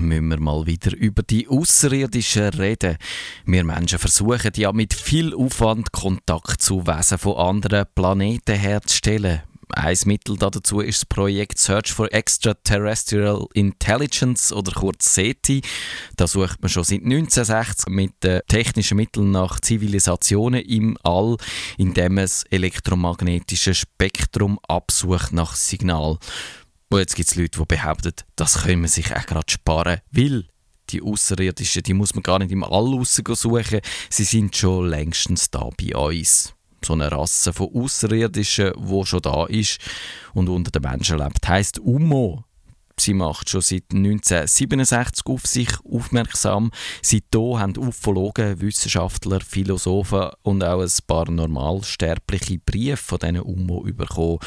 müssen wir mal wieder über die Außerirdischen reden. Wir Menschen versuchen ja mit viel Aufwand Kontakt zu Wesen von anderen Planeten herzustellen. Ein Mittel dazu ist das Projekt Search for Extraterrestrial Intelligence oder kurz SETI. Da sucht man schon seit 1960 mit den technischen Mitteln nach Zivilisationen im All, indem man das elektromagnetische Spektrum absucht nach Signal. Und jetzt gibt es Leute, die behaupten, das können wir sich auch gerade sparen, weil die Außerirdischen, die muss man gar nicht im All suchen, sie sind schon längstens da bei uns so eine Rasse von Außerirdischen, wo schon da ist und unter den Menschen lebt, heißt UMO. Sie macht schon seit 1967 auf sich aufmerksam. Seitdem haben Ufologen, Wissenschaftler, Philosophen und auch ein paar normalsterbliche Briefe von diesen UMO bekommen.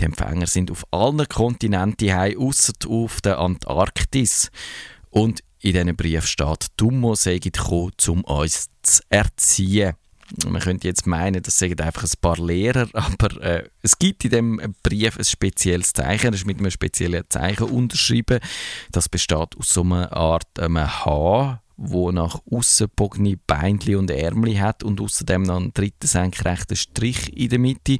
Die Empfänger sind auf allen Kontinenten heim, außer auf der Antarktis. Und in diesen Brief steht, die UMO sei gekommen, um uns zu erziehen. Man könnte jetzt meinen, das sagen einfach ein paar Lehrer, aber äh, es gibt in dem Brief ein spezielles Zeichen, das ist mit einem speziellen Zeichen unterschrieben. Das besteht aus so einer Art einem H wo nach außen bogene Beinli und Ärmli hat und außerdem noch einen dritten senkrechten Strich in der Mitte.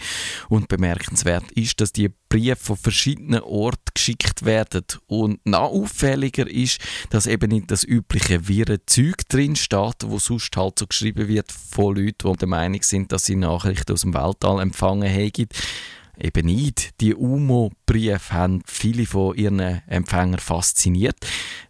Und bemerkenswert ist, dass die Briefe von verschiedenen Orten geschickt werden. Und noch auffälliger ist, dass eben nicht das übliche wirre Zeug drin steht, wo sonst halt so geschrieben wird von Leuten, die der Meinung sind, dass sie Nachrichten aus dem Weltall empfangen haben eben nicht. Die UMO-Briefe haben viele von ihren Empfängern fasziniert.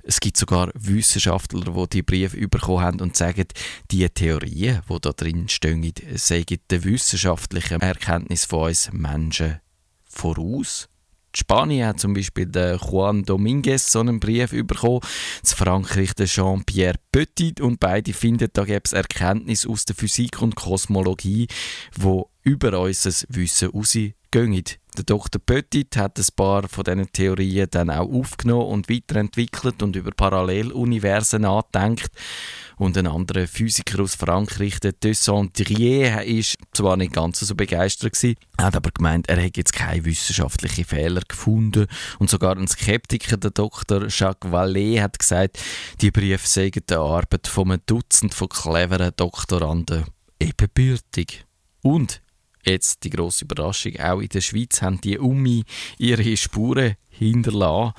Es gibt sogar Wissenschaftler, die die Briefe bekommen haben und sagen, die Theorien, die da drin stehen, seien der wissenschaftlichen Erkenntnis von uns Menschen voraus. Spanien hat zum Beispiel der Juan Dominguez so einen Brief bekommen, zu Frankreich der Jean-Pierre Petit und beide finden, da gäbe es Erkenntnisse aus der Physik und Kosmologie, wo über unser Wissen rausgehen. Der Dr. Petit hat ein paar von diesen Theorien dann auch aufgenommen und weiterentwickelt und über Paralleluniversen nachgedacht. Und ein anderer Physiker aus Frankreich, der Dessandrier, ist zwar nicht ganz so begeistert gewesen, hat aber gemeint, er hätte jetzt keine wissenschaftlichen Fehler gefunden. Und sogar ein Skeptiker, der Dr. Jacques Vallée, hat gesagt, die Briefe seien die Arbeit von einem Dutzend von cleveren Doktoranden ebenbürtig. Und jetzt die grosse Überraschung, auch in der Schweiz haben die Umi ihre Spuren hinterlassen.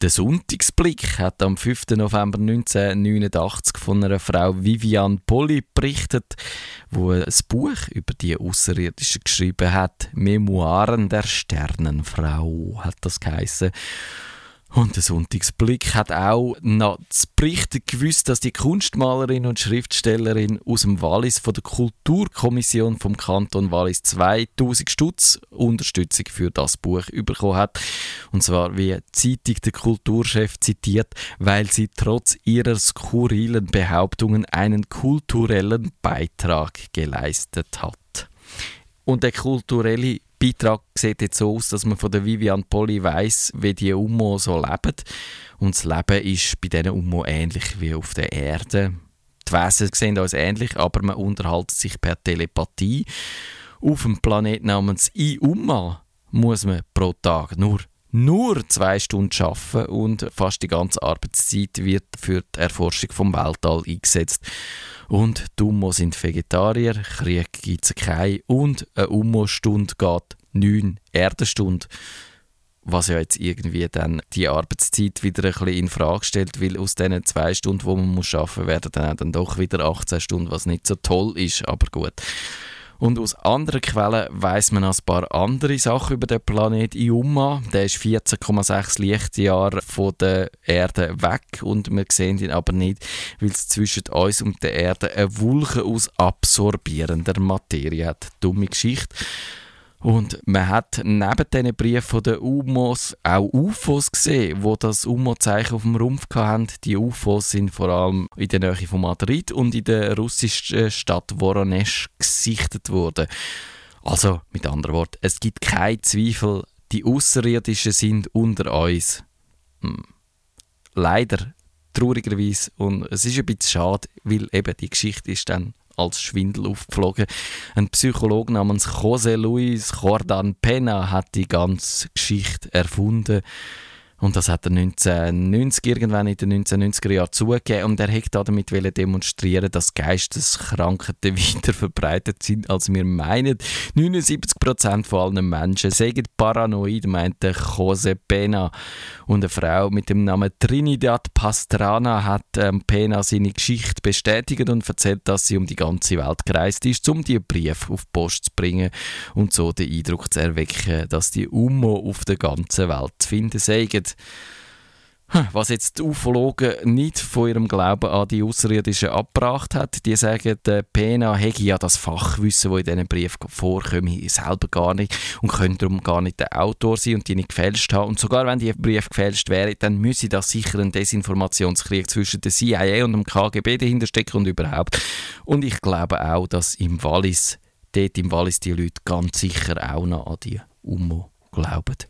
Der Sonntagsblick hat am 5. November 1989 von einer Frau Viviane Polly berichtet, wo ein Buch über die Außerirdischen geschrieben hat. Memoiren der Sternenfrau hat das geheißen. Und der Sonntagsblick hat auch noch zu berichten gewusst, dass die Kunstmalerin und Schriftstellerin aus dem Wallis von der Kulturkommission vom Kanton Wallis 2000 Stutz Unterstützung für das Buch bekommen hat. Und zwar, wie die Zeitung der Kulturchef zitiert, weil sie trotz ihrer skurrilen Behauptungen einen kulturellen Beitrag geleistet hat. Und der kulturelle Beitrag sieht jetzt so aus, dass man von der Vivian Polly weiss, wie die UMO so leben. Und das Leben ist bei diesen UMO ähnlich wie auf der Erde. Die Wesen sehen uns ähnlich, aber man unterhält sich per Telepathie. Auf dem Planet namens Iuma muss man pro Tag nur nur zwei Stunden arbeiten und fast die ganze Arbeitszeit wird für die Erforschung vom Weltall eingesetzt. Und die UMO sind Vegetarier, Krieg gibt es keine und eine UMO-Stunde geht neun Erdenstunden. Was ja jetzt irgendwie dann die Arbeitszeit wieder ein bisschen in Frage stellt, weil aus diesen zwei Stunden, die man muss arbeiten muss, werden dann, dann doch wieder 18 Stunden, was nicht so toll ist, aber gut. Und aus anderen Quellen weiß man ein paar andere Sachen über den Planet Iuma. Der ist 14,6 Lichtjahre von der Erde weg und wir sehen ihn aber nicht, weil es zwischen uns und der Erde eine Wolke aus absorbierender Materie hat. Dumme Geschichte. Und man hat neben diesen Briefen der UMOs auch UFOs gesehen, wo das UMO-Zeichen auf dem Rumpf hatten. Die UFOs sind vor allem in der Nähe von Madrid und in der russischen Stadt Voronezh gesichtet worden. Also, mit anderen Worten, es gibt keinen Zweifel, die Außerirdischen sind unter uns. Hm. Leider, traurigerweise, und es ist ein bisschen schade, weil eben die Geschichte ist dann als Schwindel aufgeflogen. Ein Psychologe namens José Luis Jordan Pena hat die ganze Geschichte erfunden. Und das hat er 1990 irgendwann in den 1990er Jahren zugegeben und er hat damit demonstrieren, dass Geisteskrankheiten weiter verbreitet sind, als wir meinen. 79% von allen Menschen sagen paranoid, meinte Jose Pena. Und eine Frau mit dem Namen Trinidad Pastrana hat ähm, Pena seine Geschichte bestätigt und erzählt, dass sie um die ganze Welt gereist ist, um die Brief auf die Post zu bringen und so den Eindruck zu erwecken, dass die UMO auf der ganzen Welt zu finden seien. Hm, was jetzt die Ufologen nicht von ihrem Glauben an die Außerirdischen abgebracht hat, die sagen, der Pena hätte ja das Fachwissen, das in diesen Brief vorkommt, selber gar nicht und könnte darum gar nicht der Autor sein und die nicht gefälscht haben. Und sogar wenn die Brief gefälscht wäre, dann müsse das sicher ein Desinformationskrieg zwischen der CIA und dem KGB dahinter stecken und überhaupt. Und ich glaube auch, dass im Wallis, dort im Wallis die Leute ganz sicher auch noch an die UMO glauben.